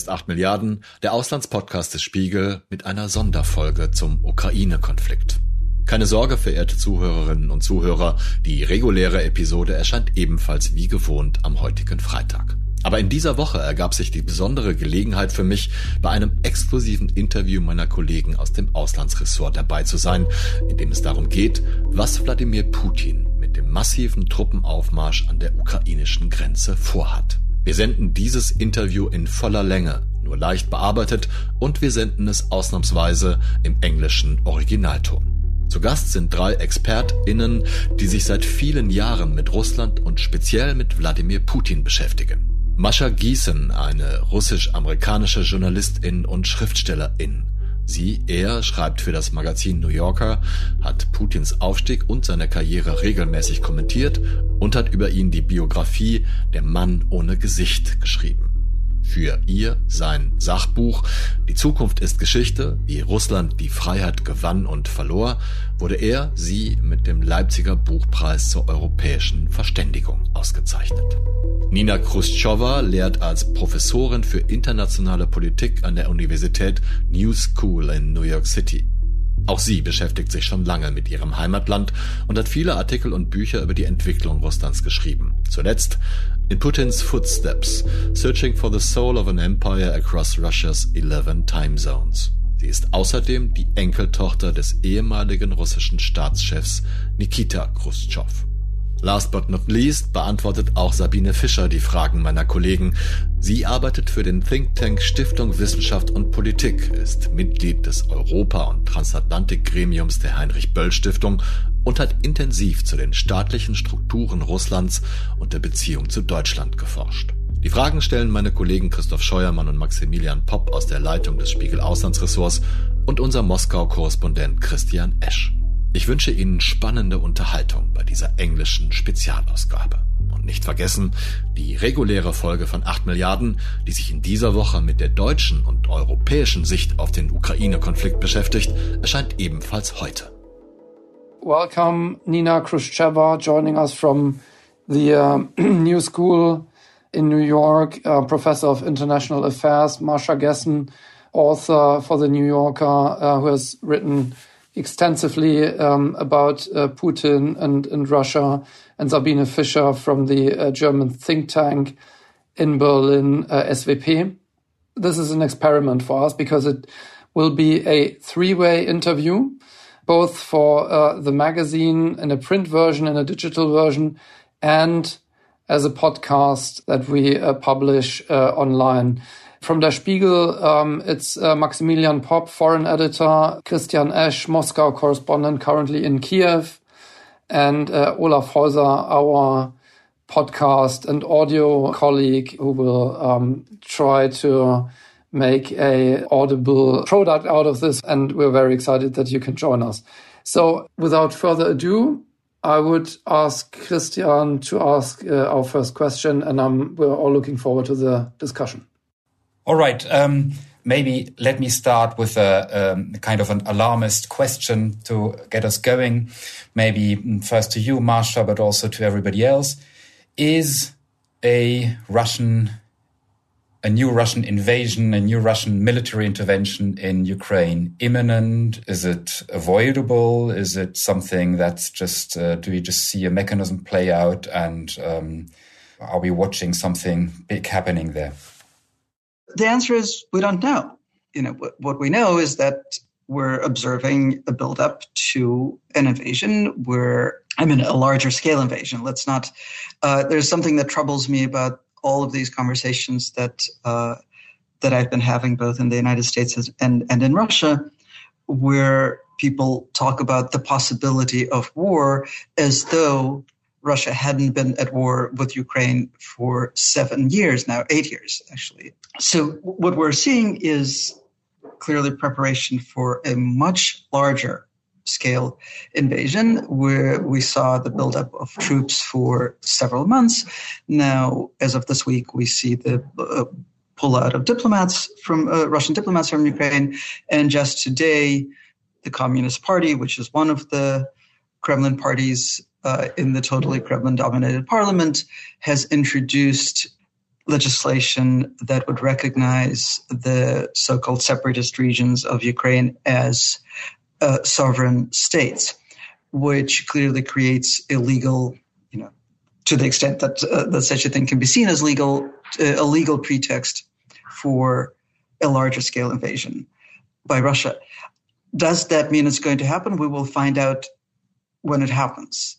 ist 8 Milliarden, der Auslandspodcast des Spiegel mit einer Sonderfolge zum Ukraine-Konflikt. Keine Sorge, verehrte Zuhörerinnen und Zuhörer, die reguläre Episode erscheint ebenfalls wie gewohnt am heutigen Freitag. Aber in dieser Woche ergab sich die besondere Gelegenheit für mich, bei einem exklusiven Interview meiner Kollegen aus dem Auslandsressort dabei zu sein, in dem es darum geht, was Wladimir Putin mit dem massiven Truppenaufmarsch an der ukrainischen Grenze vorhat. Wir senden dieses Interview in voller Länge, nur leicht bearbeitet und wir senden es ausnahmsweise im englischen Originalton. Zu Gast sind drei ExpertInnen, die sich seit vielen Jahren mit Russland und speziell mit Wladimir Putin beschäftigen. Mascha Giesen, eine russisch-amerikanische Journalistin und Schriftstellerin. Sie, er, schreibt für das Magazin New Yorker, hat Putins Aufstieg und seine Karriere regelmäßig kommentiert und hat über ihn die Biografie Der Mann ohne Gesicht geschrieben. Für ihr sein Sachbuch Die Zukunft ist Geschichte, wie Russland die Freiheit gewann und verlor, wurde er, sie mit dem Leipziger Buchpreis zur europäischen Verständigung ausgezeichnet. Nina Khrushcheva lehrt als Professorin für internationale Politik an der Universität New School in New York City. Auch sie beschäftigt sich schon lange mit ihrem Heimatland und hat viele Artikel und Bücher über die Entwicklung Russlands geschrieben. Zuletzt in Putins Footsteps, Searching for the Soul of an Empire Across Russia's 11 Time Zones. Sie ist außerdem die Enkeltochter des ehemaligen russischen Staatschefs Nikita Khrushchev. Last but not least beantwortet auch Sabine Fischer die Fragen meiner Kollegen. Sie arbeitet für den Think Tank Stiftung Wissenschaft und Politik, ist Mitglied des Europa- und Transatlantikgremiums der Heinrich Böll Stiftung und hat intensiv zu den staatlichen Strukturen Russlands und der Beziehung zu Deutschland geforscht. Die Fragen stellen meine Kollegen Christoph Scheuermann und Maximilian Popp aus der Leitung des Spiegel Auslandsressorts und unser Moskau-Korrespondent Christian Esch. Ich wünsche Ihnen spannende Unterhaltung bei dieser englischen Spezialausgabe. Und nicht vergessen, die reguläre Folge von 8 Milliarden, die sich in dieser Woche mit der deutschen und europäischen Sicht auf den Ukraine-Konflikt beschäftigt, erscheint ebenfalls heute. Welcome, Nina Khrushcheva, joining us from the uh, New School in New York, uh, Professor of International Affairs, Marsha Gessen, author for the New Yorker, uh, who has written extensively um, about uh, Putin and, and Russia, and Sabine Fischer from the uh, German think tank in Berlin, uh. This is an experiment for us because it will be a three way interview, both for uh, the magazine in a print version and a digital version, and as a podcast that we uh, publish uh, online. From Der Spiegel, um, it's uh, Maximilian Popp, foreign editor, Christian Esch, Moscow correspondent, currently in Kiev, and uh, Olaf Heuser, our podcast and audio colleague, who will um, try to make a audible product out of this. And we're very excited that you can join us. So, without further ado, I would ask Christian to ask uh, our first question, and um, we're all looking forward to the discussion. All right. Um, maybe let me start with a um, kind of an alarmist question to get us going. Maybe mm, first to you, Marsha, but also to everybody else. Is a Russian, a new Russian invasion, a new Russian military intervention in Ukraine imminent? Is it avoidable? Is it something that's just, uh, do we just see a mechanism play out and um, are we watching something big happening there? The answer is we don't know. You know, what, what we know is that we're observing a buildup to an invasion where, I mean, a larger scale invasion. Let's not, uh, there's something that troubles me about all of these conversations that, uh, that I've been having both in the United States and, and in Russia, where people talk about the possibility of war as though Russia hadn't been at war with Ukraine for seven years now, eight years actually. So what we're seeing is clearly preparation for a much larger scale invasion where we saw the buildup of troops for several months. Now, as of this week, we see the uh, pullout of diplomats from uh, Russian diplomats from Ukraine. And just today, the Communist Party, which is one of the Kremlin parties uh, in the totally Kremlin dominated parliament, has introduced legislation that would recognize the so-called separatist regions of Ukraine as uh, sovereign states, which clearly creates illegal, you know, to the extent that uh, that such a thing can be seen as legal, uh, a legal pretext for a larger scale invasion by Russia. Does that mean it's going to happen? We will find out when it happens.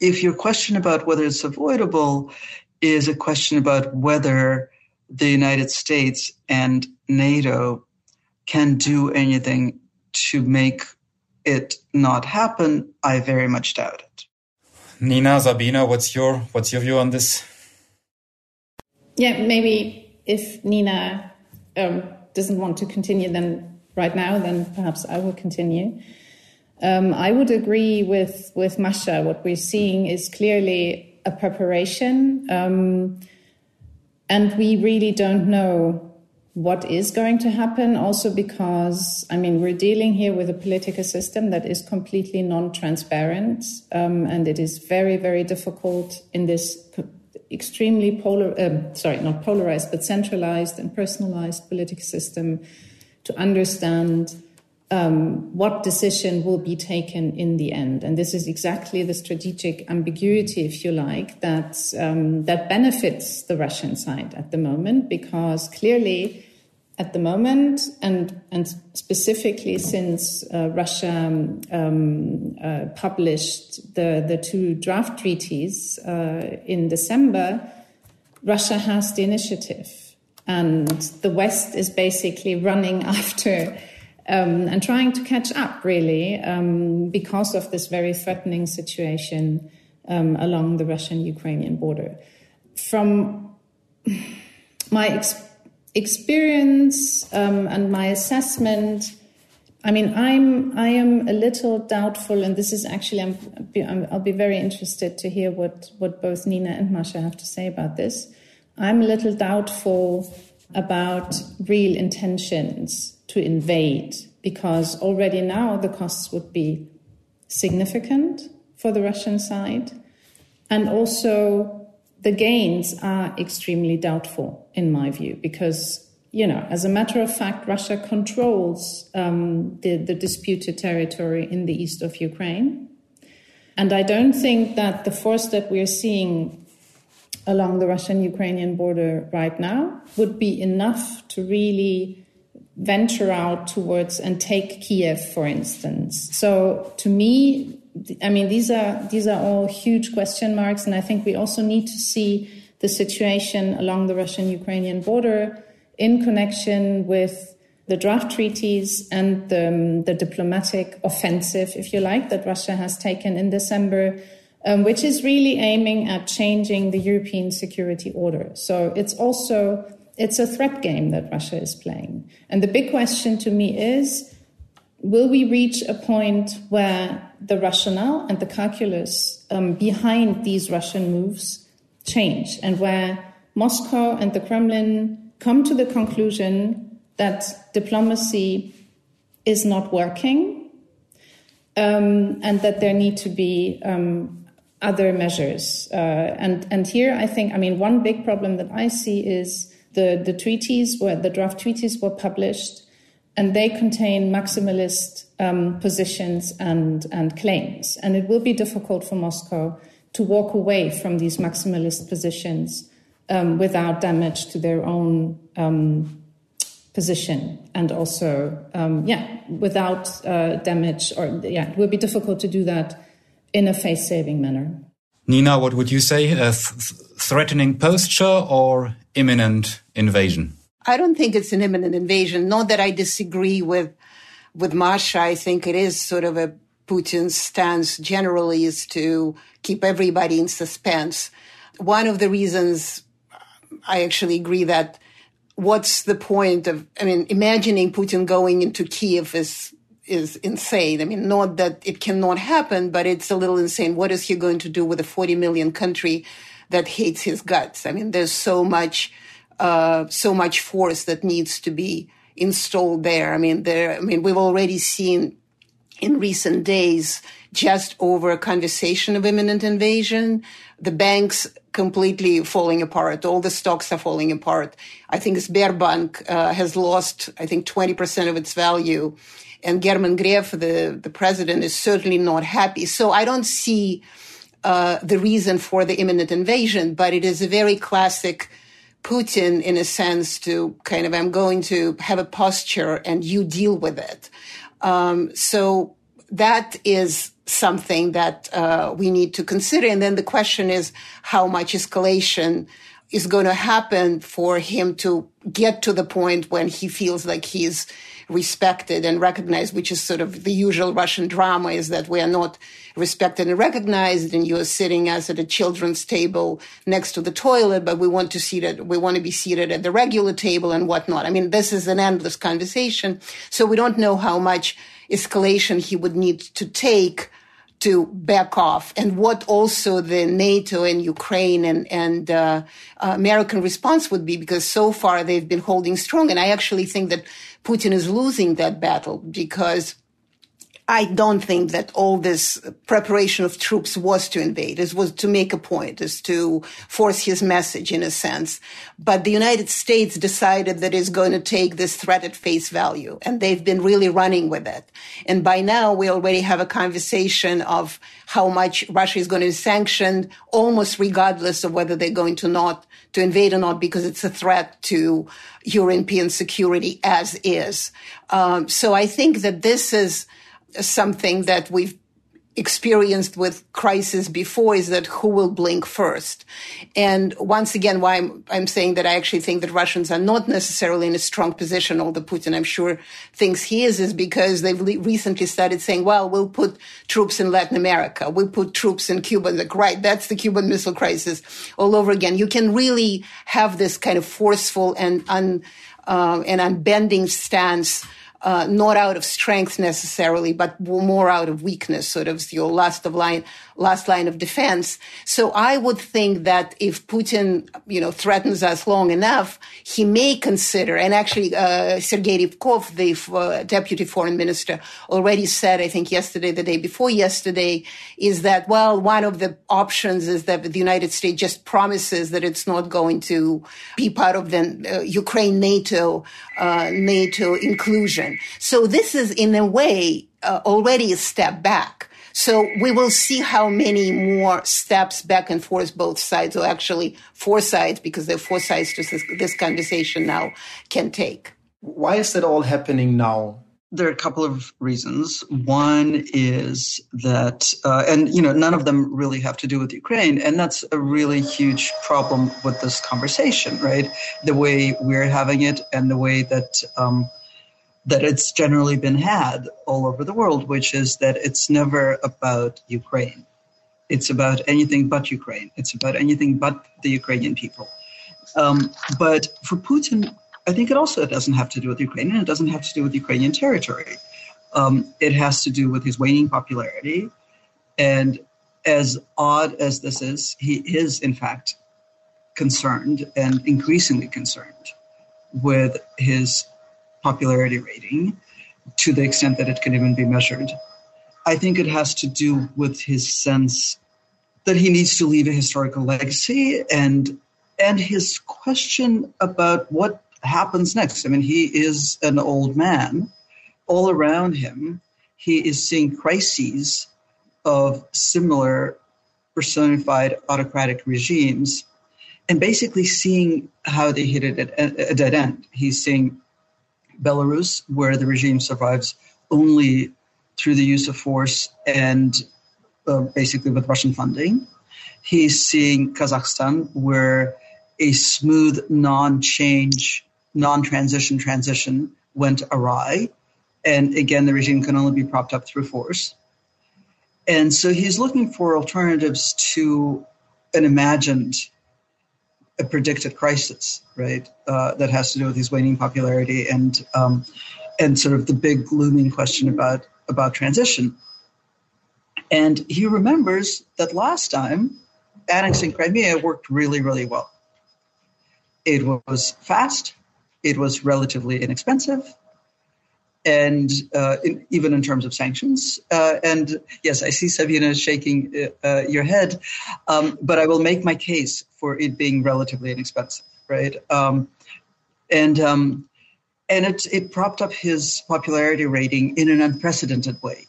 If your question about whether it's avoidable is a question about whether the United States and NATO can do anything to make it not happen, I very much doubt it. Nina, Sabina, what's your what's your view on this? Yeah, maybe if Nina um, doesn't want to continue, then right now, then perhaps I will continue. Um, I would agree with with Masha. What we're seeing is clearly a preparation, um, and we really don't know what is going to happen. Also, because I mean, we're dealing here with a political system that is completely non-transparent, um, and it is very, very difficult in this extremely polar, um, sorry, not polarized, but centralized and personalized political system to understand um, what decision will be taken in the end. And this is exactly the strategic ambiguity, if you like, that um, that benefits the Russian side at the moment, because clearly, at the moment, and and specifically since uh, Russia um, uh, published the the two draft treaties uh, in December, Russia has the initiative, and the West is basically running after um, and trying to catch up, really, um, because of this very threatening situation um, along the Russian Ukrainian border. From my ex- experience um, and my assessment, I mean, I'm I am a little doubtful, and this is actually I'm, I'll be very interested to hear what what both Nina and Masha have to say about this. I'm a little doubtful about real intentions to invade because already now the costs would be significant for the Russian side. And also the gains are extremely doubtful, in my view, because, you know, as a matter of fact, Russia controls um, the, the disputed territory in the east of Ukraine. And I don't think that the force that we're seeing along the Russian Ukrainian border right now would be enough to really venture out towards and take Kiev, for instance. So to me, I mean, these are these are all huge question marks, and I think we also need to see the situation along the Russian-Ukrainian border in connection with the draft treaties and the, the diplomatic offensive, if you like, that Russia has taken in December. Um, which is really aiming at changing the European security order. So it's also it's a threat game that Russia is playing. And the big question to me is will we reach a point where the rationale and the calculus um, behind these Russian moves change and where Moscow and the Kremlin come to the conclusion that diplomacy is not working um, and that there need to be um, other measures. Uh, and, and here I think, I mean, one big problem that I see is the, the treaties were, the draft treaties were published and they contain maximalist um, positions and, and claims. And it will be difficult for Moscow to walk away from these maximalist positions um, without damage to their own um, position and also, um, yeah, without uh, damage or, yeah, it will be difficult to do that in a face saving manner. Nina, what would you say? A th threatening posture or imminent invasion? I don't think it's an imminent invasion. Not that I disagree with with Masha. I think it is sort of a Putin's stance generally is to keep everybody in suspense. One of the reasons I actually agree that what's the point of I mean imagining Putin going into Kiev is is insane. I mean, not that it cannot happen, but it's a little insane. What is he going to do with a 40 million country that hates his guts? I mean, there's so much, uh, so much force that needs to be installed there. I mean, there, I mean, we've already seen in recent days just over a conversation of imminent invasion. The banks completely falling apart. All the stocks are falling apart. I think Sberbank uh, has lost, I think, 20% of its value. And German Gref, the, the president, is certainly not happy. So I don't see uh, the reason for the imminent invasion, but it is a very classic Putin in a sense to kind of, I'm going to have a posture and you deal with it. Um, so that is something that uh, we need to consider. And then the question is how much escalation is going to happen for him to get to the point when he feels like he's respected and recognized, which is sort of the usual Russian drama is that we are not respected and recognized and you're sitting as at a children's table next to the toilet, but we want to see that we want to be seated at the regular table and whatnot. I mean, this is an endless conversation. So we don't know how much escalation he would need to take to back off and what also the NATO and Ukraine and, and uh, American response would be because so far they've been holding strong. And I actually think that Putin is losing that battle because I don't think that all this preparation of troops was to invade. It was to make a point, is to force his message in a sense. But the United States decided that it's going to take this threat at face value, and they've been really running with it. And by now, we already have a conversation of how much Russia is going to be sanctioned, almost regardless of whether they're going to not to invade or not, because it's a threat to European security as is. Um, so I think that this is something that we've experienced with crisis before is that who will blink first. And once again, why I'm, I'm, saying that I actually think that Russians are not necessarily in a strong position, although Putin, I'm sure, thinks he is, is because they've le- recently started saying, well, we'll put troops in Latin America. We'll put troops in Cuba. Like, right, that's the Cuban Missile Crisis all over again. You can really have this kind of forceful and un, uh, and unbending stance uh, not out of strength necessarily, but more out of weakness, sort of your last of line, last line of defense. So I would think that if Putin, you know, threatens us long enough, he may consider, and actually, uh, Sergei the uh, deputy foreign minister, already said, I think yesterday, the day before yesterday, is that, well, one of the options is that the United States just promises that it's not going to be part of the uh, Ukraine NATO, uh, NATO inclusion. So this is in a way uh, already a step back. So we will see how many more steps back and forth both sides, or actually four sides, because there are four sides to this, this conversation now, can take. Why is that all happening now? There are a couple of reasons. One is that, uh, and you know, none of them really have to do with Ukraine, and that's a really huge problem with this conversation, right? The way we're having it, and the way that um, that it's generally been had all over the world, which is that it's never about Ukraine. It's about anything but Ukraine. It's about anything but the Ukrainian people. Um, but for Putin, I think it also doesn't have to do with Ukraine, and it doesn't have to do with Ukrainian territory. Um, it has to do with his waning popularity. And as odd as this is, he is, in fact, concerned and increasingly concerned with his popularity rating to the extent that it can even be measured. I think it has to do with his sense that he needs to leave a historical legacy and and his question about what happens next. I mean, he is an old man. All around him, he is seeing crises of similar personified autocratic regimes and basically seeing how they hit it at a dead end. He's seeing Belarus, where the regime survives only through the use of force and uh, basically with Russian funding. He's seeing Kazakhstan, where a smooth, non change, non transition transition went awry. And again, the regime can only be propped up through force. And so he's looking for alternatives to an imagined a predicted crisis, right? Uh, that has to do with his waning popularity and um, and sort of the big looming question about about transition. And he remembers that last time annexing Crimea worked really, really well. It was fast. It was relatively inexpensive. And uh, in, even in terms of sanctions. Uh, and yes, I see Sabina shaking uh, uh, your head, um, but I will make my case for it being relatively inexpensive, right? Um, and um, and it it propped up his popularity rating in an unprecedented way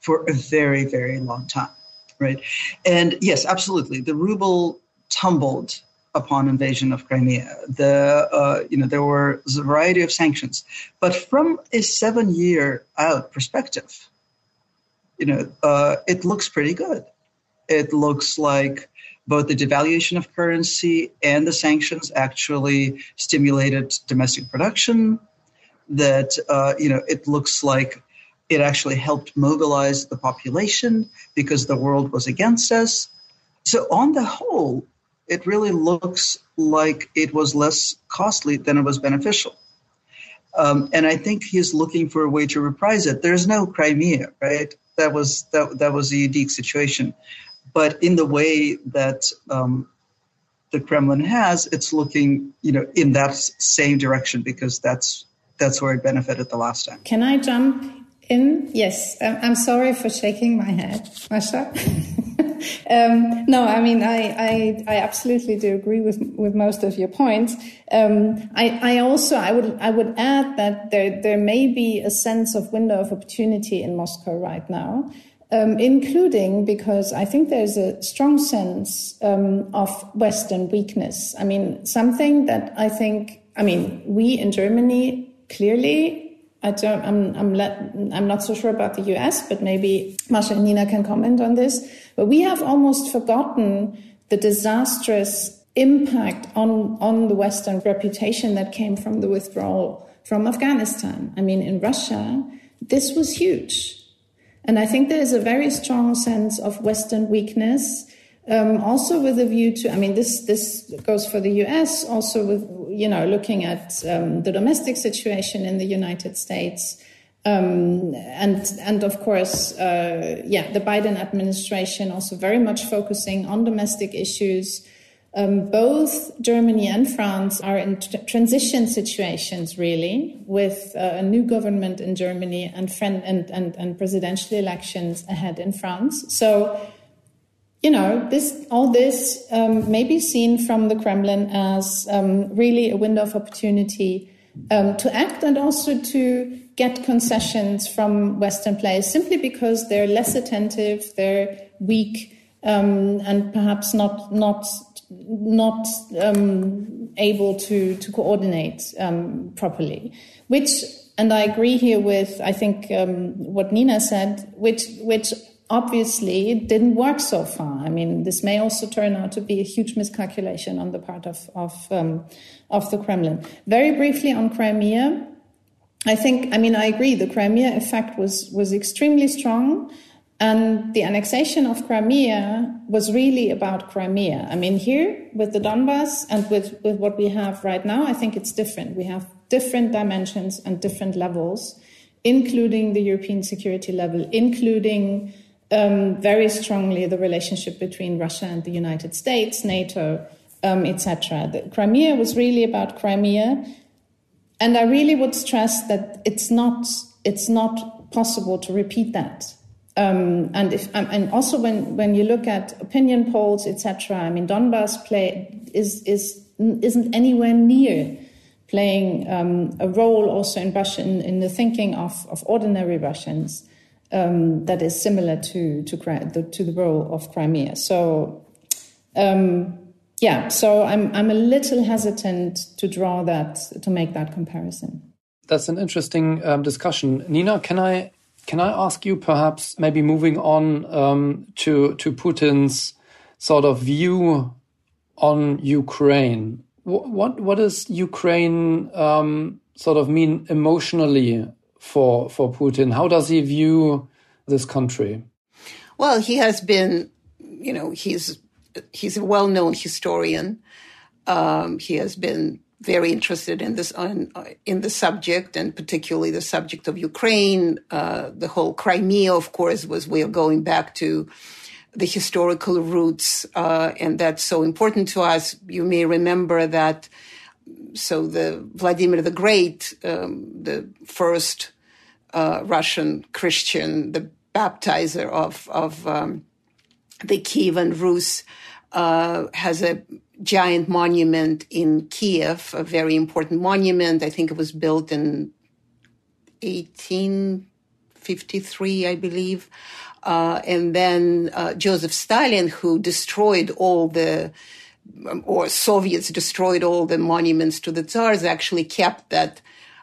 for a very very long time, right? And yes, absolutely, the ruble tumbled upon invasion of Crimea. The uh, you know there were a variety of sanctions, but from a seven-year out perspective, you know uh, it looks pretty good. It looks like both the devaluation of currency and the sanctions actually stimulated domestic production. That uh, you know it looks like it actually helped mobilize the population because the world was against us. So on the whole, it really looks like it was less costly than it was beneficial. Um, and I think he's looking for a way to reprise it. There's no Crimea, right? That was that that was a unique situation, but in the way that um, the Kremlin has, it's looking you know in that same direction because that's that's where it benefited the last time. Can I jump in? Yes, I'm sorry for shaking my head, Masha. um, no, I mean, I, I, I, absolutely do agree with with most of your points. Um, I, I also I would I would add that there there may be a sense of window of opportunity in Moscow right now. Um, including because I think there's a strong sense um, of Western weakness. I mean, something that I think, I mean, we in Germany clearly I don't, I'm, I'm, let, I'm not so sure about the US, but maybe Masha and Nina can comment on this. But we have almost forgotten the disastrous impact on, on the Western reputation that came from the withdrawal from Afghanistan. I mean, in Russia, this was huge. And I think there is a very strong sense of Western weakness um, also with a view to, I mean, this this goes for the U.S. Also with you know looking at um, the domestic situation in the United States, um, and and of course, uh, yeah, the Biden administration also very much focusing on domestic issues. Um, both Germany and France are in transition situations, really, with uh, a new government in Germany and, friend- and, and, and presidential elections ahead in France. So you know, this all this um, may be seen from the Kremlin as um, really a window of opportunity um, to act and also to get concessions from Western players simply because they're less attentive, they're weak, um, and perhaps not not not um, able to to coordinate um, properly. Which, and I agree here with I think what Nina said, which which obviously it didn't work so far. I mean, this may also turn out to be a huge miscalculation on the part of of, um, of the Kremlin. Very briefly on Crimea, I think. I mean, I agree. The Crimea effect was was extremely strong. And the annexation of Crimea was really about Crimea. I mean, here with the Donbass and with, with what we have right now, I think it's different. We have different dimensions and different levels, including the European security level, including um, very strongly the relationship between Russia and the United States, NATO, um, etc. Crimea was really about Crimea, and I really would stress that it's not it's not possible to repeat that. Um, and if um, and also when when you look at opinion polls, etc. I mean, Donbass play is is isn't anywhere near playing um, a role also in Russia in, in the thinking of, of ordinary Russians um, that is similar to to, the, to the role of Crimea. So. Um, yeah, so I'm I'm a little hesitant to draw that to make that comparison. That's an interesting um, discussion, Nina. Can I can I ask you perhaps maybe moving on um, to to Putin's sort of view on Ukraine? What what, what does Ukraine um, sort of mean emotionally for for Putin? How does he view this country? Well, he has been, you know, he's he's a well-known historian. Um, he has been very interested in this in the subject, and particularly the subject of Ukraine. Uh, the whole Crimea, of course, was we are going back to the historical roots, uh, and that's so important to us. You may remember that. So the Vladimir the Great, um, the first uh, Russian Christian, the baptizer of of um, the Kievan Rus, uh, has a giant monument in Kiev, a very important monument. I think it was built in 1853, I believe. Uh, and then uh, Joseph Stalin, who destroyed all the, or Soviets destroyed all the monuments to the Tsars, actually kept that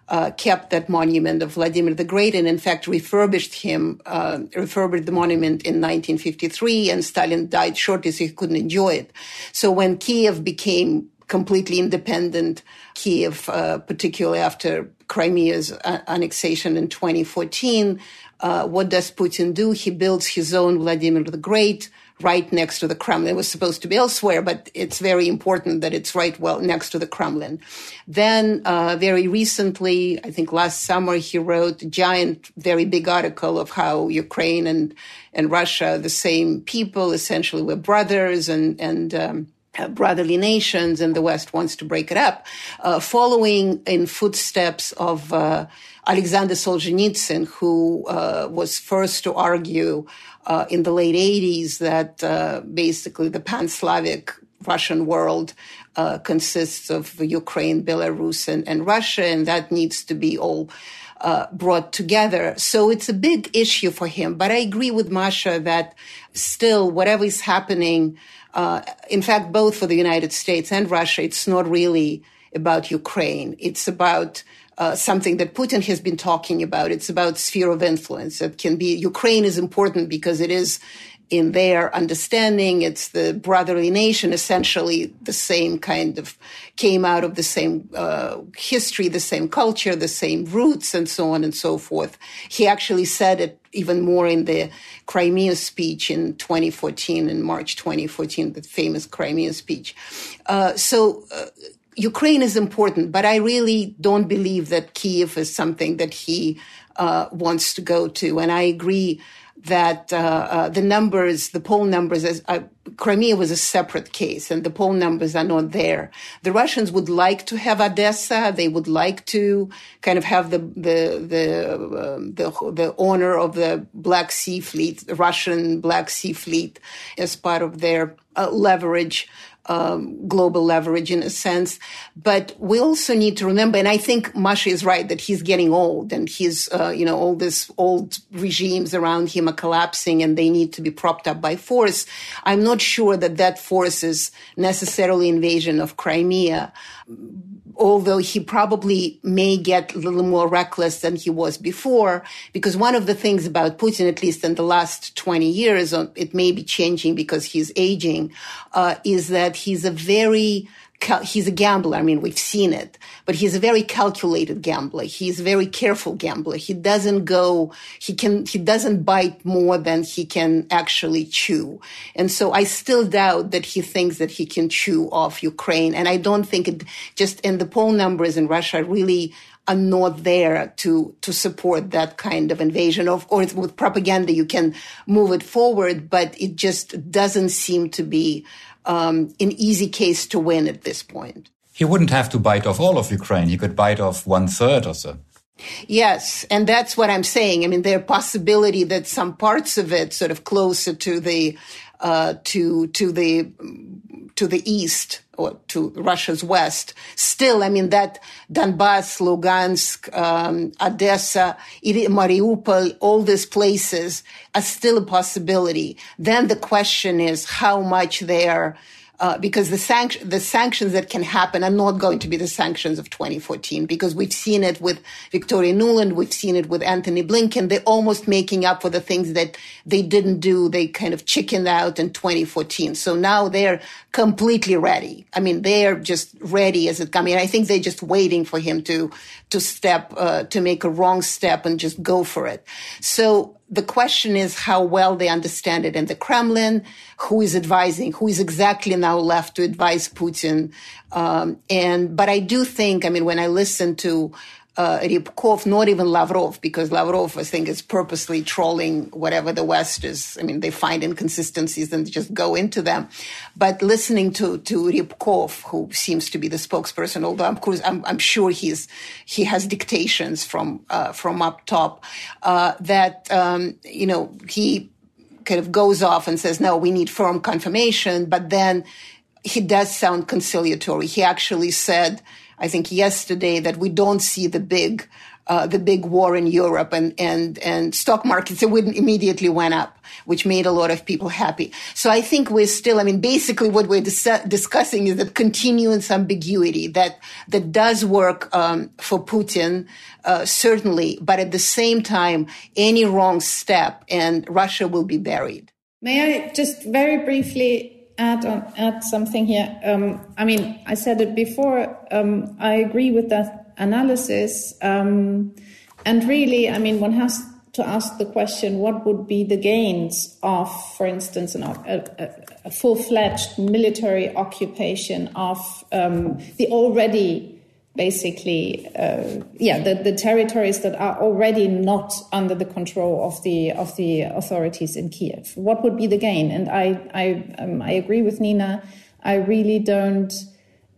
uh, kept that monument of Vladimir the Great and in fact refurbished him, uh, refurbished the monument in 1953 and Stalin died shortly so he couldn't enjoy it. So when Kiev became completely independent, Kiev, uh, particularly after Crimea's uh, annexation in 2014, uh, what does Putin do? He builds his own Vladimir the Great, right next to the Kremlin. It was supposed to be elsewhere, but it's very important that it's right well next to the Kremlin. Then, uh, very recently, I think last summer, he wrote a giant, very big article of how Ukraine and and Russia, the same people, essentially were brothers and and. Um, brotherly nations, and the West wants to break it up, uh, following in footsteps of uh, Alexander Solzhenitsyn, who uh, was first to argue uh, in the late 80s that uh, basically the pan Slavic Russian world uh, consists of Ukraine, Belarus, and, and, Russia, and that needs to be all uh, brought together. So it's a big issue for him. But I agree with Masha that still, whatever is happening, uh, in fact, both for the United States and Russia, it's not really about Ukraine. It's about uh, something that Putin has been talking about. It's about sphere of influence. It can be Ukraine is important because it is in their understanding. It's the brotherly nation, essentially the same kind of came out of the same uh, history, the same culture, the same roots, and so on and so forth. He actually said it even more in the Crimea speech in 2014, in March 2014, the famous Crimea speech. Uh, so uh, Ukraine is important, but I really don't believe that Kiev is something that he uh, wants to go to. And I agree that uh, uh, the numbers, the poll numbers, as, uh, Crimea was a separate case, and the poll numbers are not there. The Russians would like to have Odessa. They would like to kind of have the the the um, the, the of the Black Sea Fleet, the Russian Black Sea Fleet, as part of their uh, leverage um, global leverage in a sense. But we also need to remember, and I think Masha is right that he's getting old and he's, uh, you know, all these old regimes around him are collapsing and they need to be propped up by force. I'm not sure that that force is necessarily invasion of Crimea although he probably may get a little more reckless than he was before, because one of the things about Putin, at least in the last 20 years, it may be changing because he's aging, uh, is that he's a very he's a gambler. I mean, we've seen it, but he's a very calculated gambler. He's a very careful gambler. He doesn't go, he can, he doesn't bite more than he can actually chew. And so I still doubt that he thinks that he can chew off Ukraine. And I don't think it just in the poll numbers in Russia really are not there to to support that kind of invasion. Of course, with propaganda you can move it forward, but it just doesn't seem to be um, an easy case to win at this point. He wouldn't have to bite off all of Ukraine. He could bite off one third or so. Yes, and that's what I'm saying. I mean, there's possibility that some parts of it, sort of closer to the uh, to to the to the east or to Russia's west. Still, I mean that Donbass, Lugansk, um, Odessa, Mariupol, all these places are still a possibility. Then the question is how much they are uh, because the, the sanctions that can happen are not going to be the sanctions of 2014 because we've seen it with Victoria Nuland, we've seen it with Antony Blinken. They're almost making up for the things that they didn't do. They kind of chickened out in 2014. So now they're completely ready. I mean, they're just ready as it comes. I mean, I think they're just waiting for him to to step uh, to make a wrong step and just go for it. So the question is how well they understand it in the Kremlin, who is advising, who is exactly now left to advise Putin. Um, and, but I do think, I mean, when I listen to uh, Ryabkov, not even Lavrov, because Lavrov, I think, is purposely trolling whatever the West is. I mean, they find inconsistencies and just go into them. But listening to, to Ryabkov, who seems to be the spokesperson, although of course I'm, I'm sure he's, he has dictations from, uh, from up top, uh, that, um, you know, he kind of goes off and says, no, we need firm confirmation. But then he does sound conciliatory. He actually said, I think yesterday that we don't see the big uh, the big war in Europe and and and stock markets it immediately went up, which made a lot of people happy. So I think we're still. I mean, basically, what we're dis- discussing is the continuance ambiguity that that does work um, for Putin uh, certainly, but at the same time, any wrong step and Russia will be buried. May I just very briefly add on add something here. Um, I mean, I said it before. Um, I agree with that analysis, um, and really, I mean, one has to ask the question: What would be the gains of, for instance, an, a, a full-fledged military occupation of um, the already basically, uh, yeah, the, the territories that are already not under the control of the of the authorities in Kiev. What would be the gain? And I I um, I agree with Nina. I really don't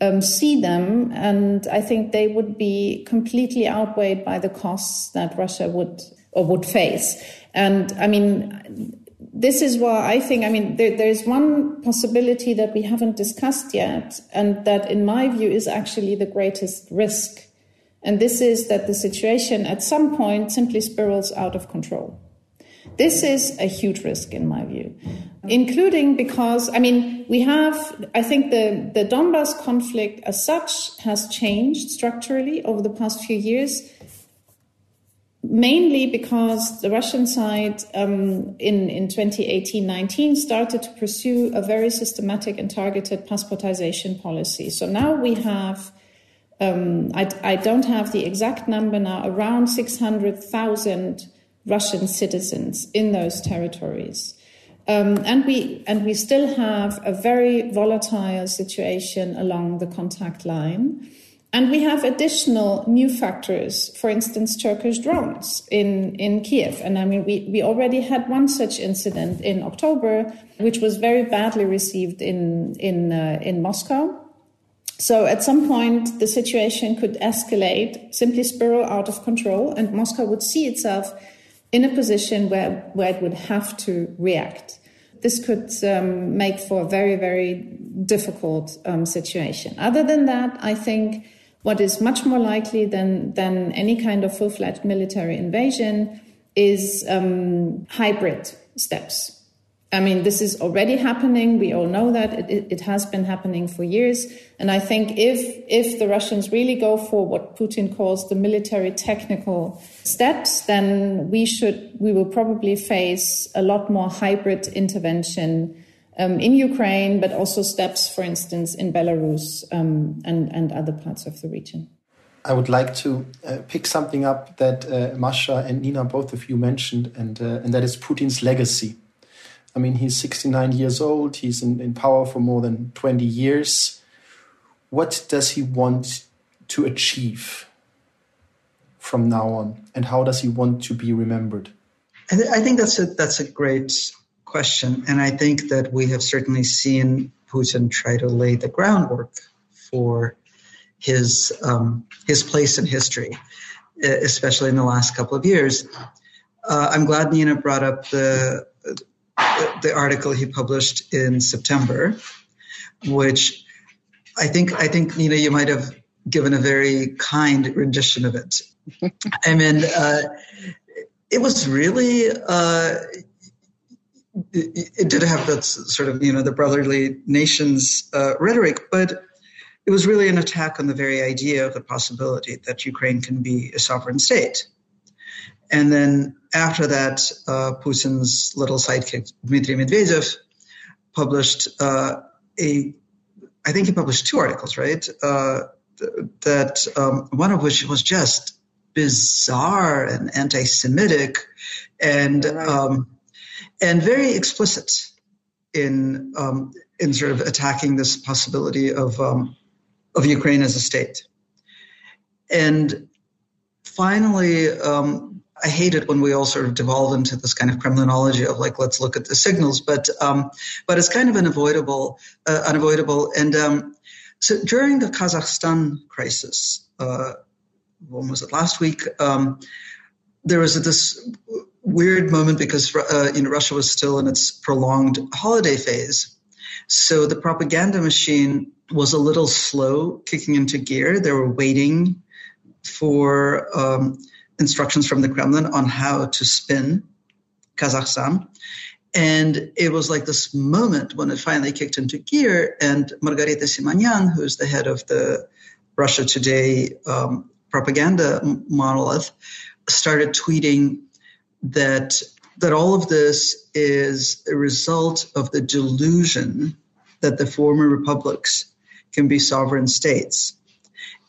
um, see them, and I think they would be completely outweighed by the costs that Russia would or would face. And I mean, this is why I think, I mean, there, there's one possibility that we haven't discussed yet, and that, in my view, is actually the greatest risk. And this is that the situation at some point simply spirals out of control. This is a huge risk, in my view, including because, I mean, we have, I think the, the Donbass conflict as such has changed structurally over the past few years mainly because the Russian side um, in, in 2018-19 started to pursue a very systematic and targeted passportization policy. So now we have, um, I, I, don't have the exact number now, around 600,000 Russian citizens in those territories. Um, and we and we still have a very volatile situation along the contact line. And we have additional new factors, for instance, Turkish drones in, in Kiev. And I mean, we, we already had one such incident in October, which was very badly received in, in, uh, in Moscow. So at some point, the situation could escalate, simply spiral out of control, and Moscow would see itself in a position where, where it would have to react. This could um, make for a very, very difficult um, situation. Other than that, I think what is much more likely than, than any kind of full fledged military invasion is um, hybrid steps. I mean, this is already happening. We all know that it, it, has been happening for years. And I think if if the Russians really go for what Putin calls the military technical steps, then we should we will probably face a lot more hybrid intervention um, in Ukraine, but also steps, for instance, in Belarus um, and, and other parts of the region. I would like to uh, pick something up that uh, Masha and Nina, both of you mentioned, and, uh, and that is Putin's legacy. I mean, he's 69 years old, he's in, in power for more than 20 years. What does he want to achieve from now on, and how does he want to be remembered? I, th- I think that's a that's a great question. And I think that we have certainly seen Putin try to lay the groundwork for his um, his place in history, especially in the last couple of years. Uh, I'm glad Nina brought up the the article he published in September, which I think I think Nina you might have given a very kind rendition of it. I mean, uh, it was really uh, it, it, did have that sort of you know the brotherly nations uh, rhetoric, but it was really an attack on the very idea of the possibility that Ukraine can be a sovereign state. And then after that, uh, Putin's little sidekick Dmitry Medvedev published uh, a, I think he published two articles, right? Uh, that um, one of which was just bizarre and anti-Semitic, and um, and very explicit in um, in sort of attacking this possibility of um, of Ukraine as a state. And finally, um, I hate it when we all sort of devolve into this kind of Kremlinology of like, let's look at the signals, but um, but it's kind of unavoidable, uh, unavoidable. And um, so during the Kazakhstan crisis, uh, when was it last week? Um, there was this weird moment because uh, you know Russia was still in its prolonged holiday phase, so the propaganda machine was a little slow kicking into gear. They were waiting for um, instructions from the Kremlin on how to spin Kazakhstan. And it was like this moment when it finally kicked into gear. And Margarita Simonyan, who's the head of the Russia Today um, propaganda monolith, started tweeting that that all of this is a result of the delusion that the former republics can be sovereign states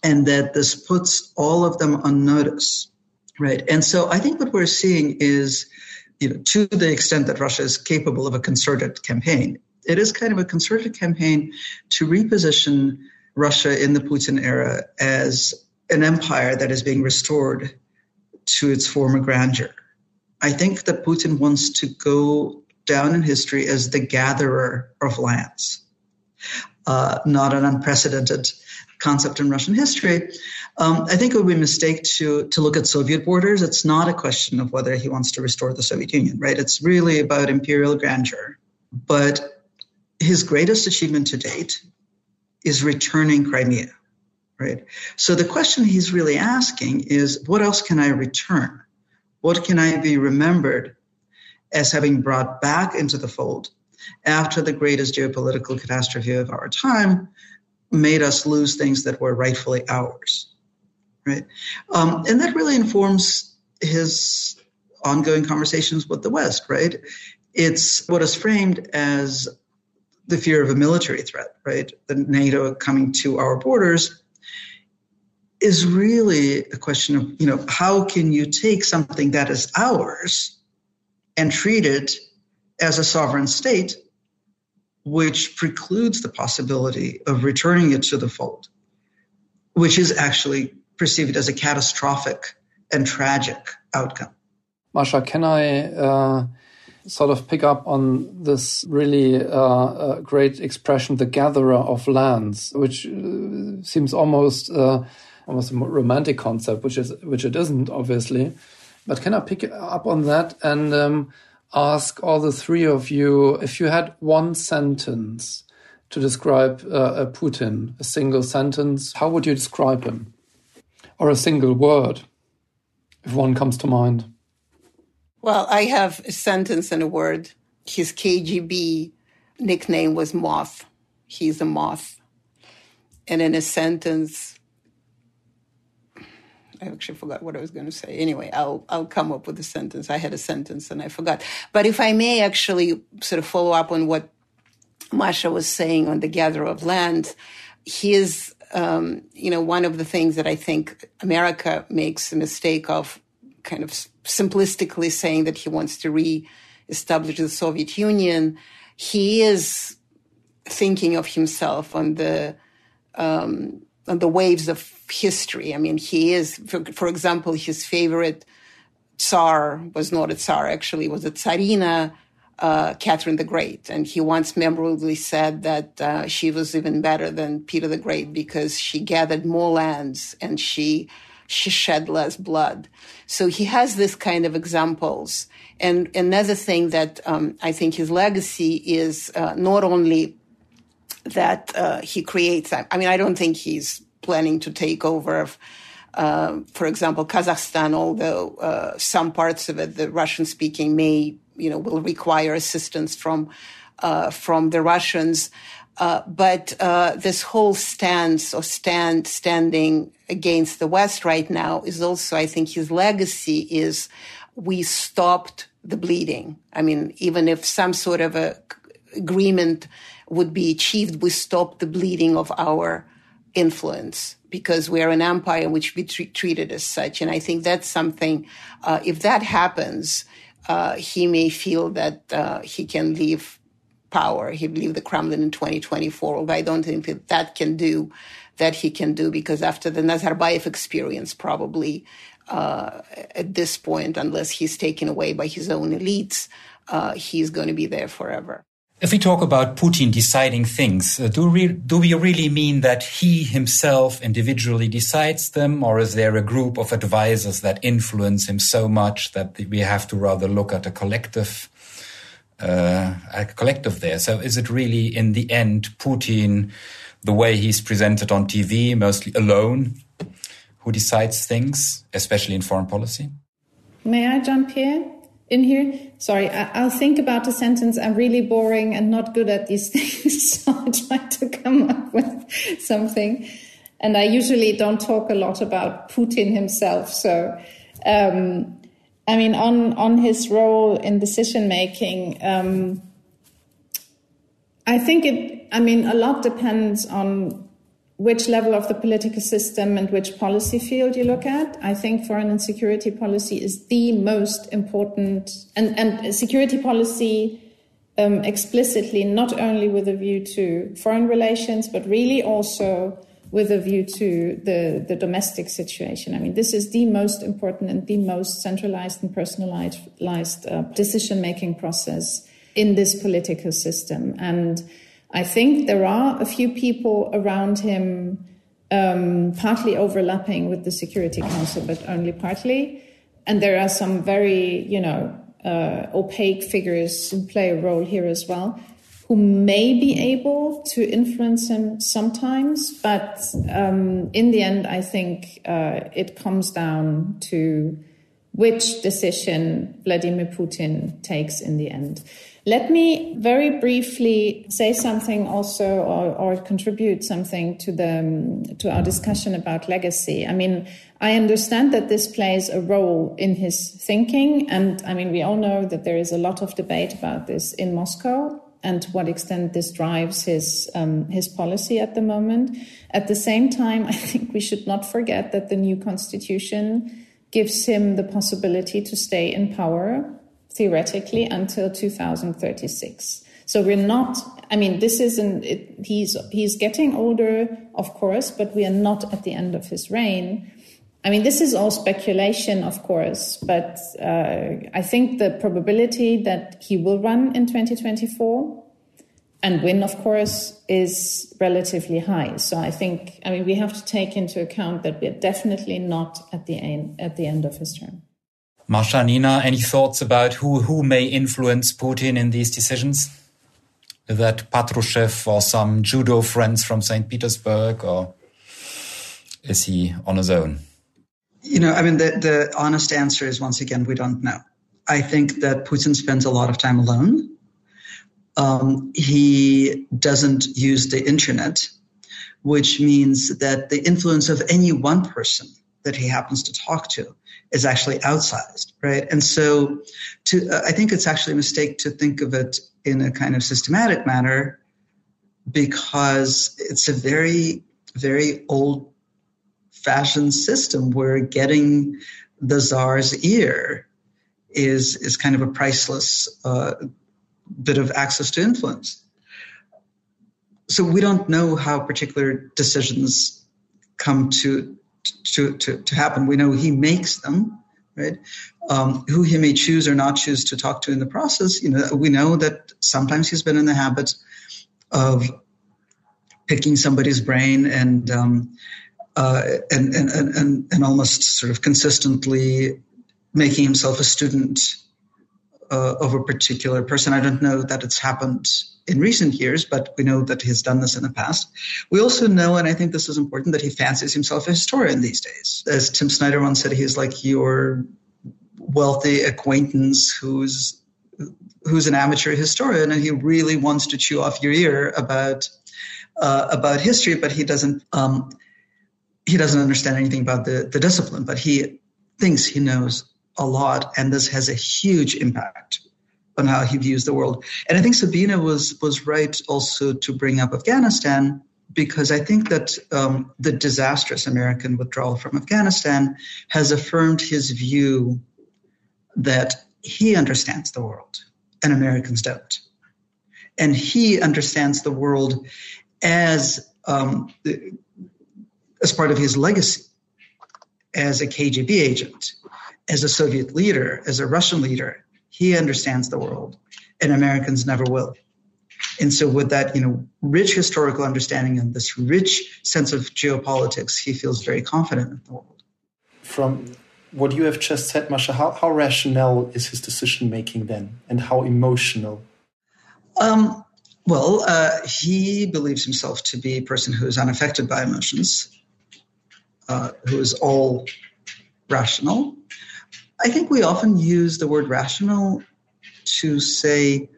and that this puts all of them on notice right? And so i think what we're seeing is you know to the extent that russia is capable of a concerted campaign it is kind of a concerted campaign to reposition russia in the putin era as an empire that is being restored to its former grandeur i think that putin wants to go down in history as the gatherer of lands uh, not an unprecedented concept in Russian history. Um, I think it would be a mistake to to look at Soviet borders. It's not a question of whether he wants to restore the Soviet Union, right? It's really about imperial grandeur. But his greatest achievement to date is returning Crimea, right? So the question he's really asking is, what else can I return? What can I be remembered as having brought back into the fold after the greatest geopolitical catastrophe of our time, made us lose things that were rightfully ours, right? Um, and that really informs his ongoing conversations with the West, right? It's what is framed as the fear of a military threat, right? The NATO coming to our borders is really a question of, you know, how can you take something that is ours and treat it as a sovereign state which precludes the possibility of returning it to the fold, which is actually perceived as a catastrophic and tragic outcome. Masha, can I uh, sort of pick up on this really uh, uh, great expression, the gatherer of lands, which uh, seems almost uh, almost a romantic concept, which is which it isn't, obviously. But can I pick up on that and um, ask all the three of you if you had one sentence to describe uh, Putin, a single sentence, how would you describe him? Or a single word, if one comes to mind. Well, I have a sentence and a word. His KGB nickname was Moth. He's a moth. And in a sentence, I actually forgot what I was going to say. Anyway, I'll I'll come up with a sentence. I had a sentence and I forgot. But if I may actually sort of follow up on what Masha was saying on the gather of land, his um, you know one of the things that I think America makes a mistake of, kind of simplistically saying that he wants to re-establish the Soviet Union. He is thinking of himself on the um, the waves of history. I mean, he is, for, for example, his favorite Tsar was not a Tsar, actually, was a Tsarina, uh, Catherine the Great. And he once memorably said that uh, she was even better than Peter the Great because she gathered more lands and she she shed less blood. So he has this kind of examples. And another thing that um, I think his legacy is uh, not only that uh, he creates. I mean, I don't think he's planning to take over, uh, for example, Kazakhstan, although uh, some parts of it, the Russian speaking, may, you know, will require assistance from, uh, from the Russians. Uh, but uh, this whole stance or stand standing against the West right now is also, I think, his legacy is we stopped the bleeding. I mean, even if some sort of a agreement would be achieved, we stop the bleeding of our influence because we are an empire which we treat, treated as such. And I think that's something, uh, if that happens, uh, he may feel that uh, he can leave power. He'd leave the Kremlin in 2024. But I don't think that that can do that he can do because after the Nazarbayev experience, probably uh, at this point, unless he's taken away by his own elites, uh, he's going to be there forever. If we talk about Putin deciding things, uh, do, we, do we really mean that he himself individually decides them, or is there a group of advisors that influence him so much that we have to rather look at a collective, uh, a collective there? So, is it really in the end Putin, the way he's presented on TV, mostly alone, who decides things, especially in foreign policy? May I jump here? In here. Sorry, I, will think about the sentence. I'm really boring and not good at these things, so I try to come up with something. And I usually don't talk a lot about Putin himself. So, um, I mean, on on his role in decision making, um, I think it. I mean, a lot depends on which level of the political system and which policy field you look at. I think foreign and security policy is the most important, and, and security policy um, explicitly, not only with a view to foreign relations, but really also with a view to the, the domestic situation. I mean, this is the most important and the most centralized and personalized uh, decision making process in this political system. And I think there are a few people around him, um, partly overlapping with the Security Council, but only partly. And there are some very, you know, uh, opaque figures who play a role here as well, who may be able to influence him sometimes. But um, in the end, I think uh, it comes down to which decision Vladimir Putin takes in the end. Let me very briefly say something also or, or contribute something to the to our discussion about legacy. I mean, I understand that this plays a role in his thinking and I mean we all know that there is a lot of debate about this in Moscow and to what extent this drives his um, his policy at the moment. At the same time, I think we should not forget that the new constitution gives him the possibility to stay in power theoretically until 2036. So we're not, I mean, this isn't, it, he's, he's getting older, of course, but we are not at the end of his reign. I mean, this is all speculation, of course, but uh, I think the probability that he will run in 2024 and win, of course, is relatively high. So I think, I mean, we have to take into account that we're definitely not at the end, at the end of his term. Masha, Nina, any thoughts about who, who may influence Putin in these decisions? That Patrushev or some judo friends from St. Petersburg, or is he on his own? You know, I mean, the, the honest answer is once again, we don't know. I think that Putin spends a lot of time alone. Um, he doesn't use the internet, which means that the influence of any one person that he happens to talk to is actually outsized, right? And so, to uh, I think it's actually a mistake to think of it in a kind of systematic manner because it's a very, very old fashioned system where getting the czar's ear is is kind of a priceless uh, bit of access to influence. So we don't know how particular decisions come to to, to, to happen. We know he makes them, right? Um, who he may choose or not choose to talk to in the process, you know, we know that sometimes he's been in the habit of picking somebody's brain and um, uh, and, and, and, and almost sort of consistently making himself a student uh, of a particular person. I don't know that it's happened in recent years, but we know that he's done this in the past. We also know, and I think this is important, that he fancies himself a historian these days. As Tim Snyder once said, he's like your wealthy acquaintance who's who's an amateur historian, and he really wants to chew off your ear about uh, about history, but he doesn't um, he doesn't understand anything about the the discipline, but he thinks he knows a lot, and this has a huge impact on how he views the world. And I think Sabine was was right also to bring up Afghanistan because I think that um, the disastrous American withdrawal from Afghanistan has affirmed his view that he understands the world and Americans don't. and he understands the world as um, as part of his legacy as a KGB agent, as a Soviet leader, as a Russian leader. He understands the world, and Americans never will. And so, with that, you know, rich historical understanding and this rich sense of geopolitics, he feels very confident in the world. From what you have just said, Masha, how, how rational is his decision making then, and how emotional? Um, well, uh, he believes himself to be a person who is unaffected by emotions, uh, who is all rational. I think we often use the word rational to say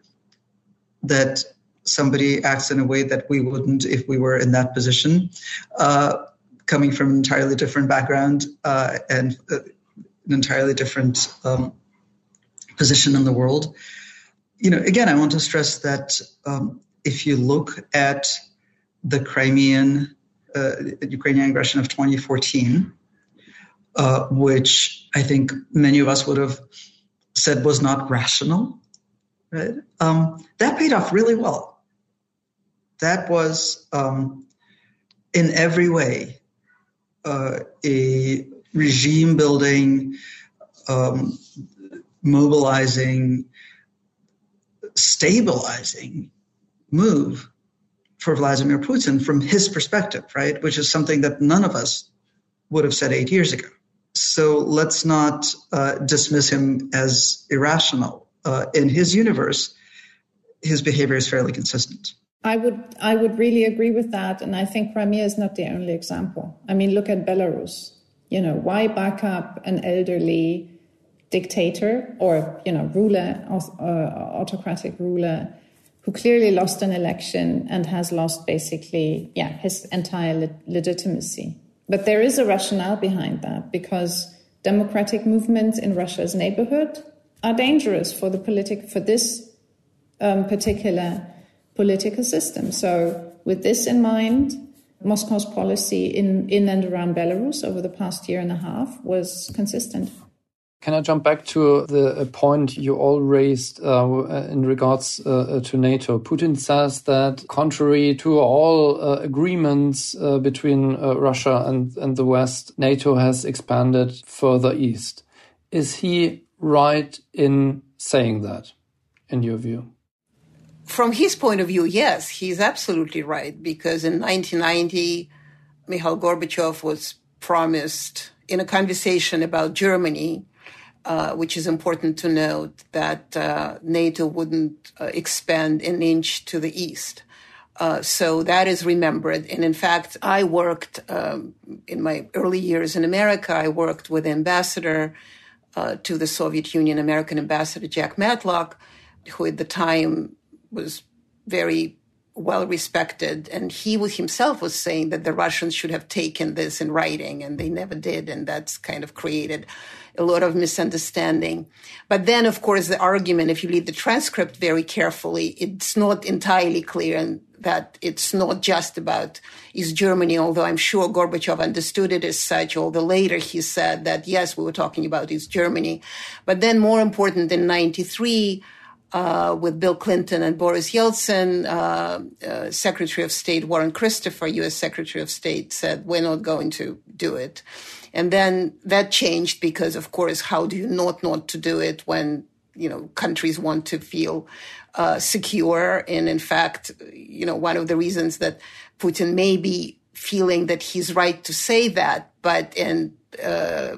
that somebody acts in a way that we wouldn't if we were in that position, uh, coming from an entirely different background uh, and uh, an entirely different um, position in the world. You know, again, I want to stress that um, if you look at the Crimean, uh, Ukrainian aggression of 2014, uh, which I think many of us would have said was not rational, right? Um, that paid off really well. That was, um, in every way, uh, a regime building, um, mobilizing, stabilizing move for Vladimir Putin from his perspective, right? Which is something that none of us would have said eight years ago. So let's not uh, dismiss him as irrational. Uh, in his universe, his behavior is fairly consistent. I would I would really agree with that, and I think Crimea is not the only example. I mean, look at Belarus. You know, why back up an elderly dictator or you know ruler, uh, autocratic ruler who clearly lost an election and has lost basically yeah his entire le- legitimacy. But there is a rationale behind that because democratic movements in Russia's neighborhood are dangerous for the politic for this um, particular political system. So, with this in mind, Moscow's policy in, in and around Belarus over the past year and a half was consistent. Can I jump back to the point you all raised uh, in regards uh, to NATO? Putin says that, contrary to all uh, agreements uh, between uh, Russia and, and the West, NATO has expanded further east. Is he right in saying that, in your view? From his point of view, yes, he's absolutely right. Because in 1990, Mikhail Gorbachev was promised in a conversation about Germany, uh, which is important to note, that uh, NATO wouldn't uh, expand an inch to the east. Uh, so that is remembered. And in fact, I worked um, in my early years in America, I worked with ambassador uh, to the Soviet Union, American ambassador Jack Matlock, who at the time was very well respected. And he himself was saying that the Russians should have taken this in writing, and they never did. And that's kind of created a lot of misunderstanding. But then, of course, the argument, if you read the transcript very carefully, it's not entirely clear that it's not just about East Germany, although I'm sure Gorbachev understood it as such, although later he said that, yes, we were talking about East Germany. But then more important in 93, uh, with Bill Clinton and Boris Yeltsin, uh, uh, Secretary of State Warren Christopher, U.S. Secretary of State, said, we're not going to do it. And then that changed because, of course, how do you not not to do it when, you know, countries want to feel uh, secure? And in fact, you know, one of the reasons that Putin may be feeling that he's right to say that, but, and uh,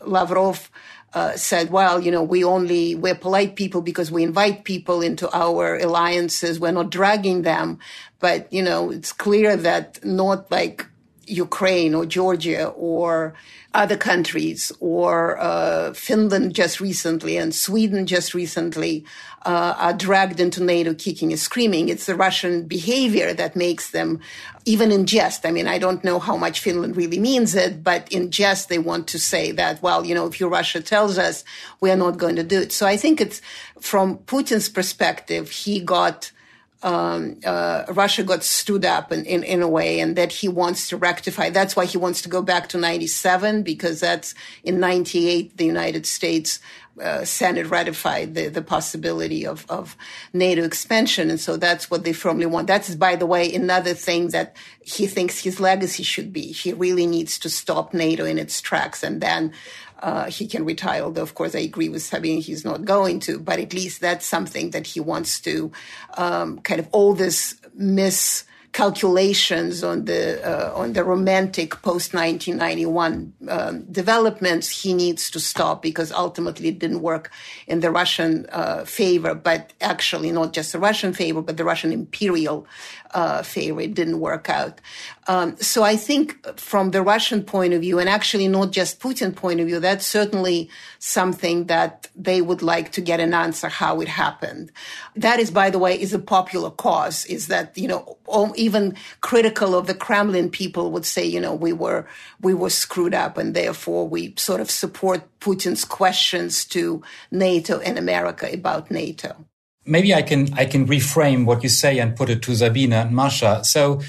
Lavrov, uh, said, well, you know, we only, we're polite people because we invite people into our alliances. We're not dragging them. But, you know, it's clear that not like Ukraine or Georgia or other countries or uh, Finland just recently and Sweden just recently uh, are dragged into NATO kicking and screaming. It's the Russian behavior that makes them, even in jest. I mean, I don't know how much Finland really means it, but in jest, they want to say that, well, you know, if your Russia tells us, we are not going to do it. So I think it's from Putin's perspective, he got um, uh, Russia got stood up in, in, in, a way and that he wants to rectify. That's why he wants to go back to 97 because that's in 98, the United States uh, Senate ratified the, the possibility of, of NATO expansion. And so that's what they firmly want. That's, by the way, another thing that he thinks his legacy should be. He really needs to stop NATO in its tracks and then uh, he can retire. Although, of course, I agree with Sabine, he's not going to, but at least that's something that he wants to um, kind of all this mis calculations on the uh, on the romantic post 1991 um, developments he needs to stop because ultimately it didn't work in the Russian uh, favor, but actually not just the Russian favor, but the Russian imperial uh, favor. It didn't work out. Um, so I think from the Russian point of view, and actually not just Putin point of view, that's certainly something that they would like to get an answer how it happened. That is, by the way, is a popular cause. Is that you know even critical of the Kremlin people would say you know we were we were screwed up and therefore we sort of support Putin's questions to NATO and America about NATO maybe I can I can reframe what you say and put it to Sabine and Masha. So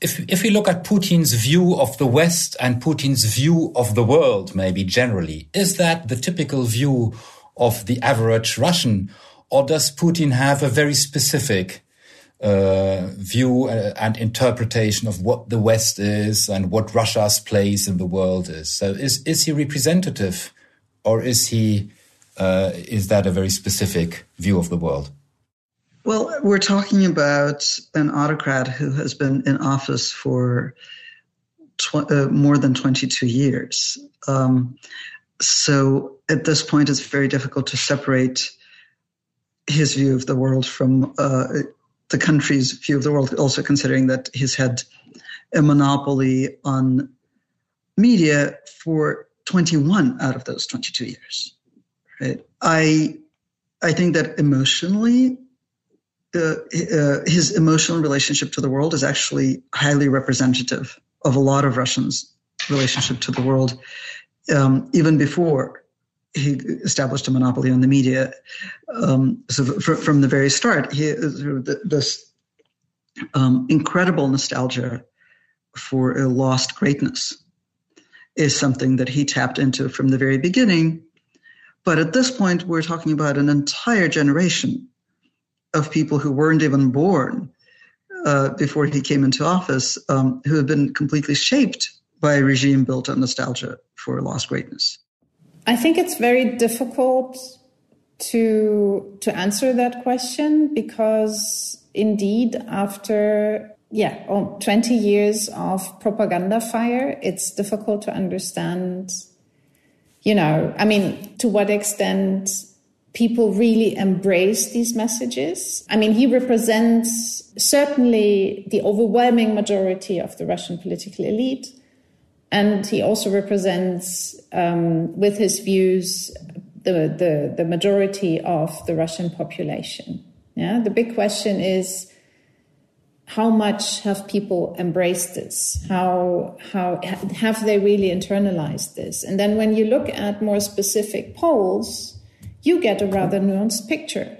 if if we look at Putin's view of the West and Putin's view of the world, maybe generally, is that the typical view of the average Russian, or does Putin have a very specific uh, view uh, and interpretation of what the West is and what Russia's place in the world is? So is is he representative, or is he uh, is that a very specific view of the world? Well, we're talking about an autocrat who has been in office for tw- uh, more than 22 years. Um, so at this point, it's very difficult to separate his view of the world from uh, the country's view of the world, also considering that he's had a monopoly on media for 21 out of those 22 years. Right? I I think that emotionally, uh, his emotional relationship to the world is actually highly representative of a lot of Russians' relationship to the world, um, even before he established a monopoly on the media. Um, so from the very start, he this um, incredible nostalgia for a lost greatness is something that he tapped into from the very beginning but at this point, we're talking about an entire generation of people who weren't even born uh, before he came into office, um, who have been completely shaped by a regime built on nostalgia for lost greatness. I think it's very difficult to to answer that question because indeed after yeah 20 years of propaganda fire it's difficult to understand you know, I mean, to what extent people really embrace these messages. I mean, he represents certainly the overwhelming majority of the Russian political elite. And he also represents, um, with his views, the, the, the majority of the Russian population. Yeah. The big question is, how much have people embraced this? How, how have they really internalized this? And then when you look at more specific polls, you get a rather nuanced picture.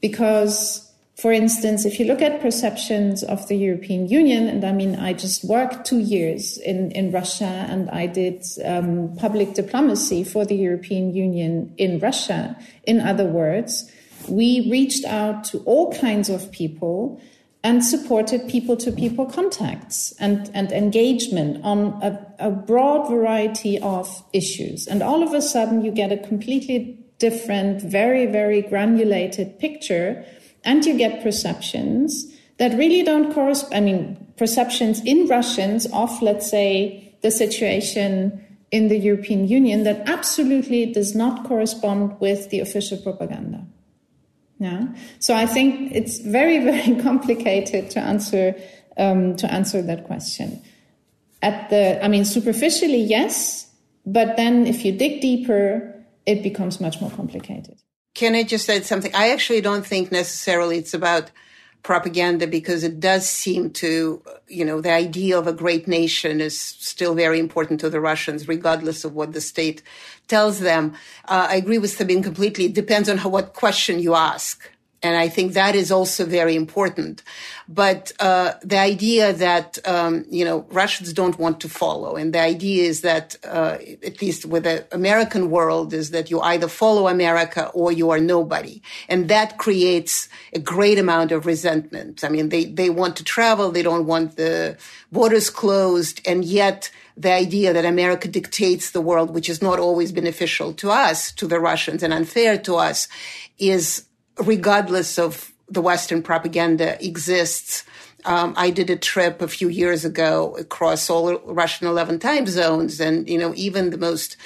Because, for instance, if you look at perceptions of the European Union, and I mean, I just worked two years in, in Russia and I did um, public diplomacy for the European Union in Russia. In other words, we reached out to all kinds of people and supported people to people contacts and, and engagement on a, a, broad variety of issues. And all of a sudden, you get a completely different, very, very granulated picture, and you get perceptions that really don't correspond. I mean, perceptions in Russians of, let's say, the situation in the European Union that absolutely does not correspond with the official propaganda. Yeah. So I think it's very, very complicated to answer um, to answer that question. At the, I mean, superficially, yes, but then if you dig deeper, it becomes much more complicated. Can I just add something? I actually don't think necessarily it's about propaganda because it does seem to, you know, the idea of a great nation is still very important to the Russians, regardless of what the state tells them. Uh, I agree with Sabine completely. It depends on how, what question you ask And I think that is also very important. But uh, the idea that um, you know Russians don't want to follow, and the idea is that uh, at least with the American world is that you either follow America or you are nobody, and that creates a great amount of resentment. I mean, they they want to travel, they don't want the borders closed, and yet the idea that America dictates the world, which is not always beneficial to us, to the Russians, and unfair to us, is regardless of the Western propaganda exists. Um, I did a trip a few years ago across all Russian 11 time zones, and you know even the most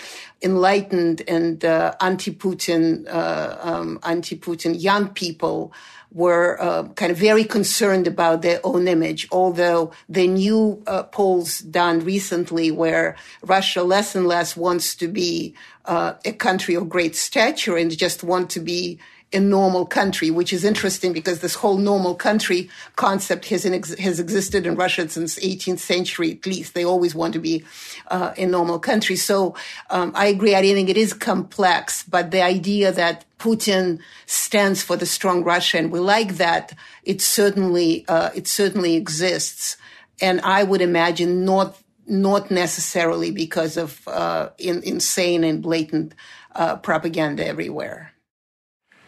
enlightened and uh, anti-Putin, uh, um, anti-Putin young people were uh, kind of very concerned about their own image, although the new uh, polls done recently where Russia less and less wants to be uh, a country of great stature and just want to be a normal country, which is interesting because this whole normal country concept has, ex- has existed in Russia since 18th century at least. They always want to be uh, a normal country. So um, I agree. I think it is complex, but the idea that Putin stands for the strong Russia, and we like that. It certainly uh, it certainly exists, and I would imagine not not necessarily because of uh, in, insane and blatant uh, propaganda everywhere.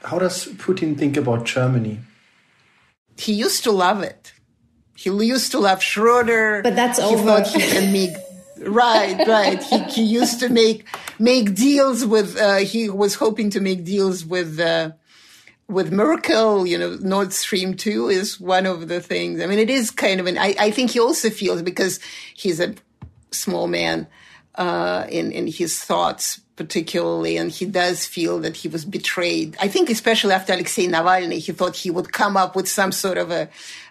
How does Putin think about Germany? He used to love it. He used to love Schroeder. But that's he over. Thought he can make, right, right. He, he used to make make deals with. Uh, he was hoping to make deals with. Uh, with Merkel, you know, Nord Stream 2 is one of the things. I mean, it is kind of an, I, I think he also feels because he's a small man, uh, in, in his thoughts, particularly, and he does feel that he was betrayed. I think, especially after Alexei Navalny, he thought he would come up with some sort of a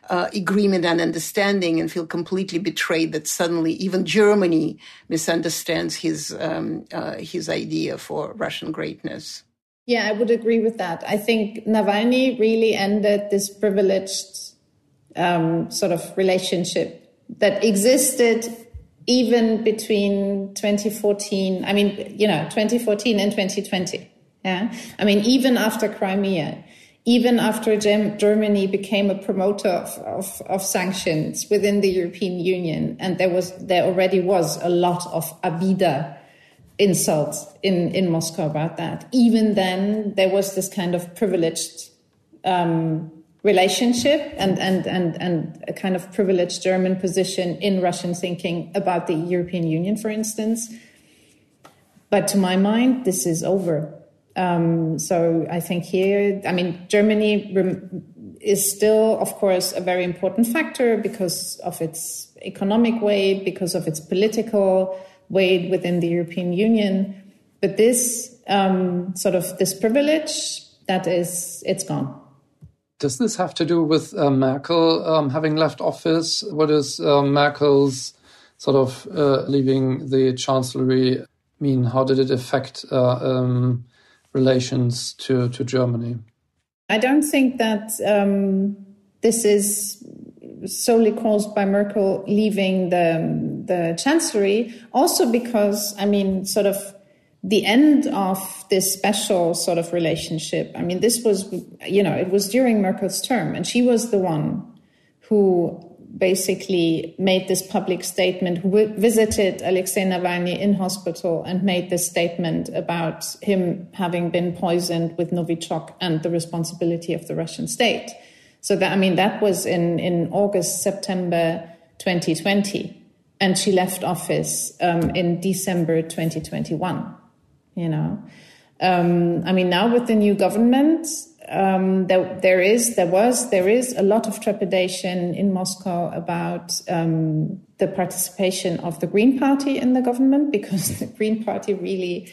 uh, agreement and understanding, and feel completely betrayed that suddenly even Germany misunderstands his um, uh, his idea for Russian greatness. Yeah, I would agree with that. I think Navalny really ended this privileged um, sort of relationship that existed even between 2014, I mean, you know, 2014 and 2020. Yeah. I mean, even after Crimea, even after Germany became a promoter of, of, of, sanctions within the European Union, and there was, there already was a lot of abida insults in, in Moscow about that. Even then, there was this kind of privileged, um, relationship and, and, and, and a kind of privileged German position in Russian thinking about the European Union, for instance. But to my mind, this is over. Um, so I think here, I mean, Germany is still, of course, a very important factor because of its economic weight, because of its political weight within the European Union. But this um, sort of this privilege, that is, it's gone. Does this have to do with uh, Merkel um, having left office? What is uh, Merkel's sort of uh, leaving the chancellery mean? How did it affect uh, um, relations to, to Germany? I don't think that um, this is solely caused by Merkel leaving the the chancellery. Also because I mean, sort of the end of this special sort of relationship. I mean, this was, you know, it was during Merkel's term, and she was the one who basically made this public statement, who visited Alexei Navalny in hospital and made this statement about him having been poisoned with Novichok and the responsibility of the Russian state. So that, I mean, that was in, in August, September 2020. And she left office um, in December 2021 you know. Um, I mean, now with the new government, um, there, there is, there was, there is a lot of trepidation in Moscow about um, the participation of the Green Party in the government because the Green Party really,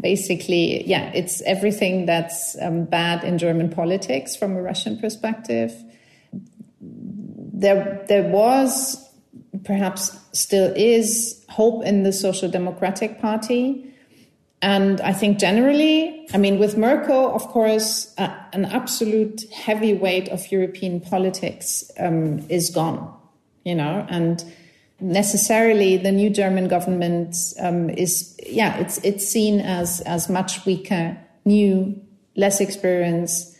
basically, yeah, it's everything that's um, bad in German politics from a Russian perspective. There, there was, perhaps still is, hope in the Social Democratic Party and I think generally, I mean, with Merkel, of course, uh, an absolute heavyweight of European politics um, is gone, you know, and necessarily the new German government um, is, yeah, it's it's seen as as much weaker, new, less experienced,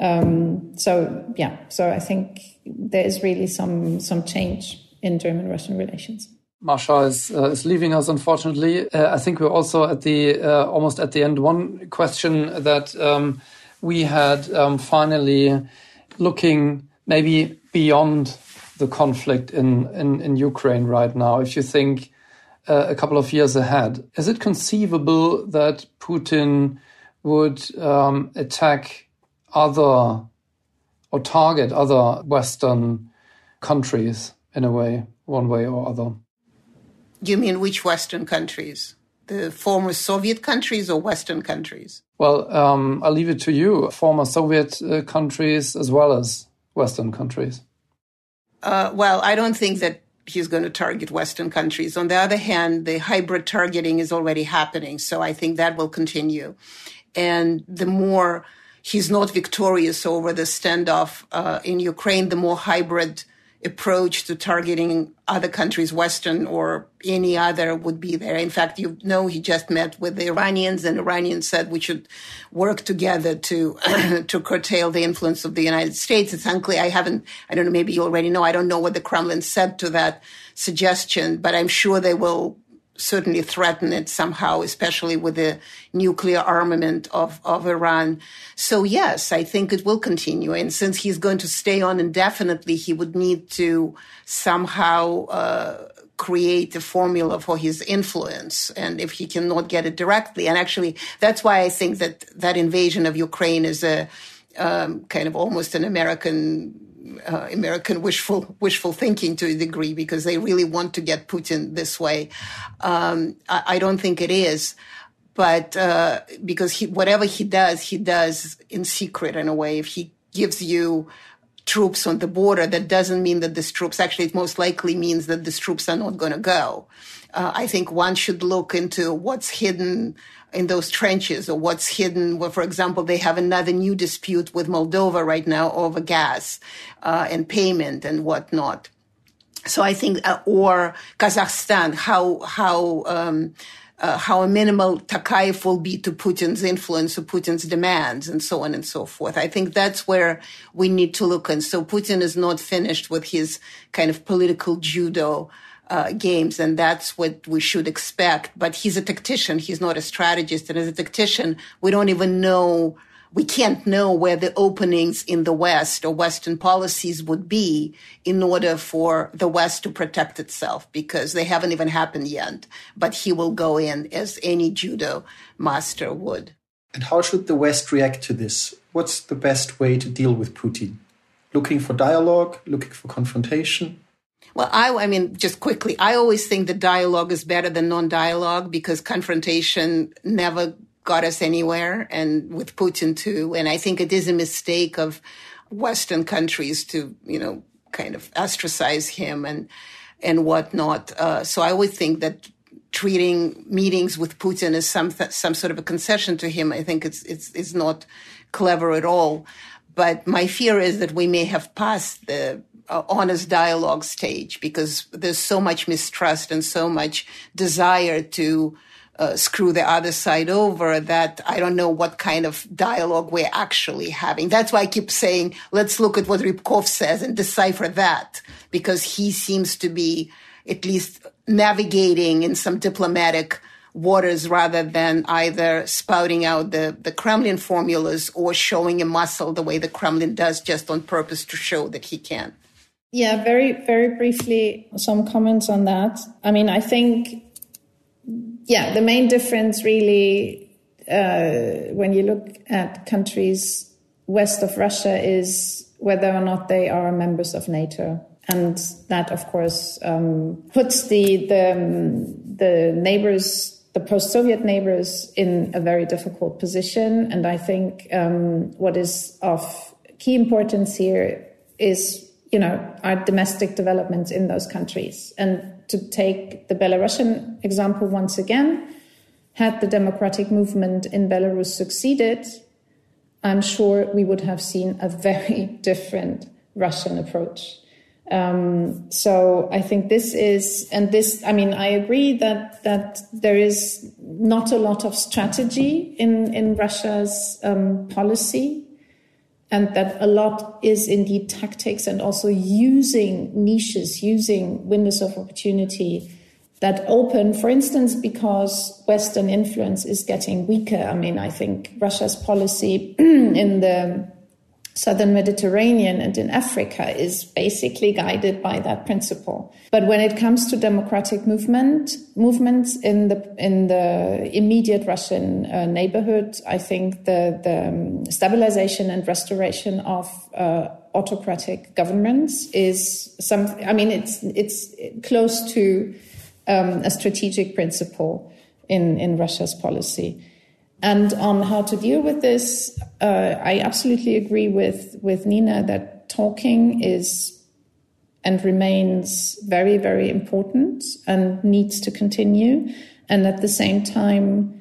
Um, so yeah, so I think there is really some some change in German-Russian relations. Masha is uh, is leaving us, unfortunately. Uh, I think we're also at the uh, almost at the end. One question that um, we had um, finally looking maybe beyond the conflict in, in, in Ukraine right now. If you think uh, a couple of years ahead, is it conceivable that Putin would um, attack other or target other Western countries in a way, one way or other? You mean which Western countries? The former Soviet countries or Western countries? Well, um, I'll leave it to you. Former Soviet uh, countries as well as Western countries. Uh, well, I don't think that he's going to target Western countries. On the other hand, the hybrid targeting is already happening. So I think that will continue. And the more he's not victorious over the standoff uh, in Ukraine, the more hybrid approach to targeting other countries, Western or any other, would be there. In fact, you know, he just met with the Iranians, and Iranians said we should work together to to curtail the influence of the United States. It's unclear. I haven't. I don't know. Maybe you already know. I don't know what the Kremlin said to that suggestion, but I'm sure they will certainly threaten it somehow, especially with the nuclear armament of, of Iran. So yes, I think it will continue. And since he's going to stay on indefinitely, he would need to somehow uh, create a formula for his influence. And if he cannot get it directly, and actually, that's why I think that that invasion of Ukraine is a um, kind of almost an American uh, American wishful wishful thinking to a degree because they really want to get Putin this way. Um, I, I, don't think it is, but uh, because he, whatever he does, he does in secret in a way. If he gives you troops on the border, that doesn't mean that these troops actually it most likely means that these troops are not going to go. Uh, I think one should look into what's hidden in those trenches or what's hidden. Well, for example, they have another new dispute with Moldova right now over gas uh, and payment and whatnot. So I think, uh, or Kazakhstan, how how um, uh, how minimal Tokayev will be to Putin's influence or Putin's demands and so on and so forth. I think that's where we need to look. And so Putin is not finished with his kind of political judo uh, games, and that's what we should expect. But he's a tactician; he's not a strategist. And as a tactician, we don't even know. We can't know where the openings in the West or Western policies would be in order for the West to protect itself because they haven't even happened yet. But he will go in as any judo master would. And how should the West react to this? What's the best way to deal with Putin? Looking for dialogue, looking for confrontation? Well, I, I mean, just quickly, I always think the dialogue is better than non-dialogue because confrontation never got us anywhere, and with Putin too. And I think it is a mistake of Western countries to, you know, kind of ostracize him and and whatnot. Uh, so I would think that treating meetings with Putin as some some sort of a concession to him, I think it's it's it's not clever at all. But my fear is that we may have passed the uh, honest dialogue stage because there's so much mistrust and so much desire to uh, screw the other side over that I don't know what kind of dialogue we're actually having. That's why I keep saying, let's look at what Ryabkov says and decipher that because he seems to be at least navigating in some diplomatic waters rather than either spouting out the, the Kremlin formulas or showing a muscle the way the Kremlin does just on purpose to show that he can. Yeah, very, very briefly, some comments on that. I mean, I think, yeah, the main difference really, uh, when you look at countries west of Russia is whether or not they are members of NATO. And that, of course, um, puts the, the, the neighbors the post-Soviet neighbors in a very difficult position. And I think um, what is of key importance here is you know, our domestic developments in those countries. And to take the Belarusian example once again, had the democratic movement in Belarus succeeded, I'm sure we would have seen a very different Russian approach. Um, so I think this is, and this, I mean, I agree that that there is not a lot of strategy in in Russia's um, policy and that a lot is indeed tactics and also using niches, using windows of opportunity that open, for instance, because Western influence is getting weaker. I mean, I think Russia's policy in the southern Mediterranean and in Africa is basically guided by that principle. But when it comes to democratic movement movements in the in the immediate Russian uh, neighborhood, I think the the um, stabilization and restoration of uh, autocratic governments is some. I mean, it's it's close to um, a strategic principle in in Russia's policy. And on how to deal with this, uh, I absolutely agree with, with Nina that talking is and remains very, very important and needs to continue. And at the same time,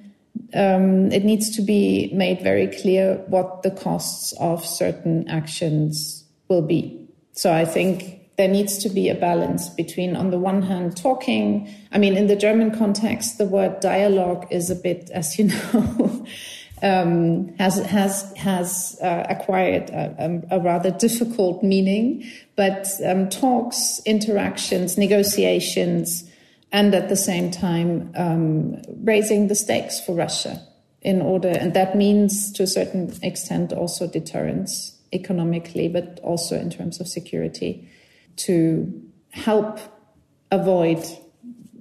um, it needs to be made very clear what the costs of certain actions will be. So I think there needs to be a balance between, on the one hand, talking. I mean, in the German context, the word dialogue is a bit, as you know, um, has has has uh, acquired a, a, rather difficult meaning. But um, talks, interactions, negotiations, and at the same time um, raising the stakes for Russia in order, and that means to a certain extent also deterrence economically, but also in terms of security to help avoid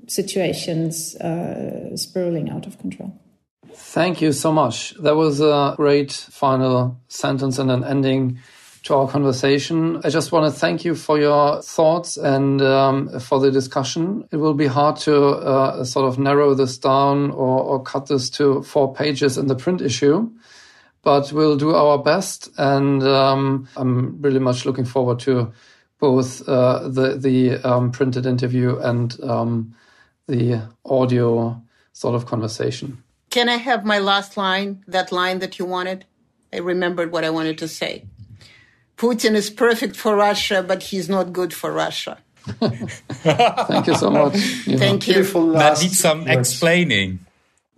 situations uh, spiraling out of control. Thank you so much. That was a great final sentence and an ending to our conversation. I just want to thank you for your thoughts and um, for the discussion. It will be hard to uh, sort of narrow this down or, or, cut this to four pages in the print issue, but we'll do our best. And um, I'm really much looking forward to both uh, the the um, printed interview and um, the audio sort of conversation. Can I have my last line? That line that you wanted. I remembered what I wanted to say. Putin is perfect for Russia, but he's not good for Russia. Thank you so much. Thank you. That needs some words. explaining.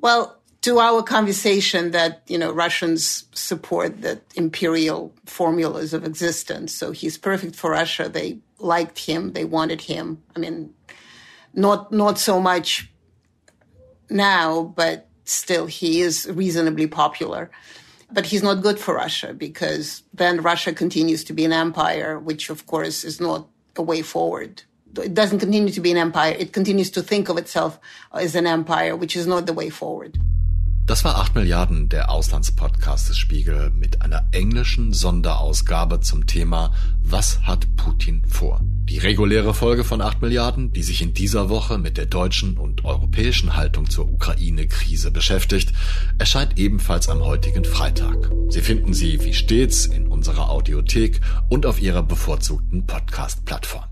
Well, to our conversation that you know Russians support the imperial formulas of existence. So he's perfect for Russia. They liked him. They wanted him. I mean, not not so much now, but still he is reasonably popular. But he's not good for Russia because then Russia continues to be an empire, which of course is not a way forward. It doesn't continue to be an empire. It continues to think of itself as an empire, which is not the way forward. Das war 8 Milliarden, der Auslandspodcast des Spiegel mit einer englischen Sonderausgabe zum Thema Was hat Putin vor? Die reguläre Folge von 8 Milliarden, die sich in dieser Woche mit der deutschen und europäischen Haltung zur Ukraine-Krise beschäftigt, erscheint ebenfalls am heutigen Freitag. Sie finden sie wie stets in unserer Audiothek und auf ihrer bevorzugten Podcast-Plattform.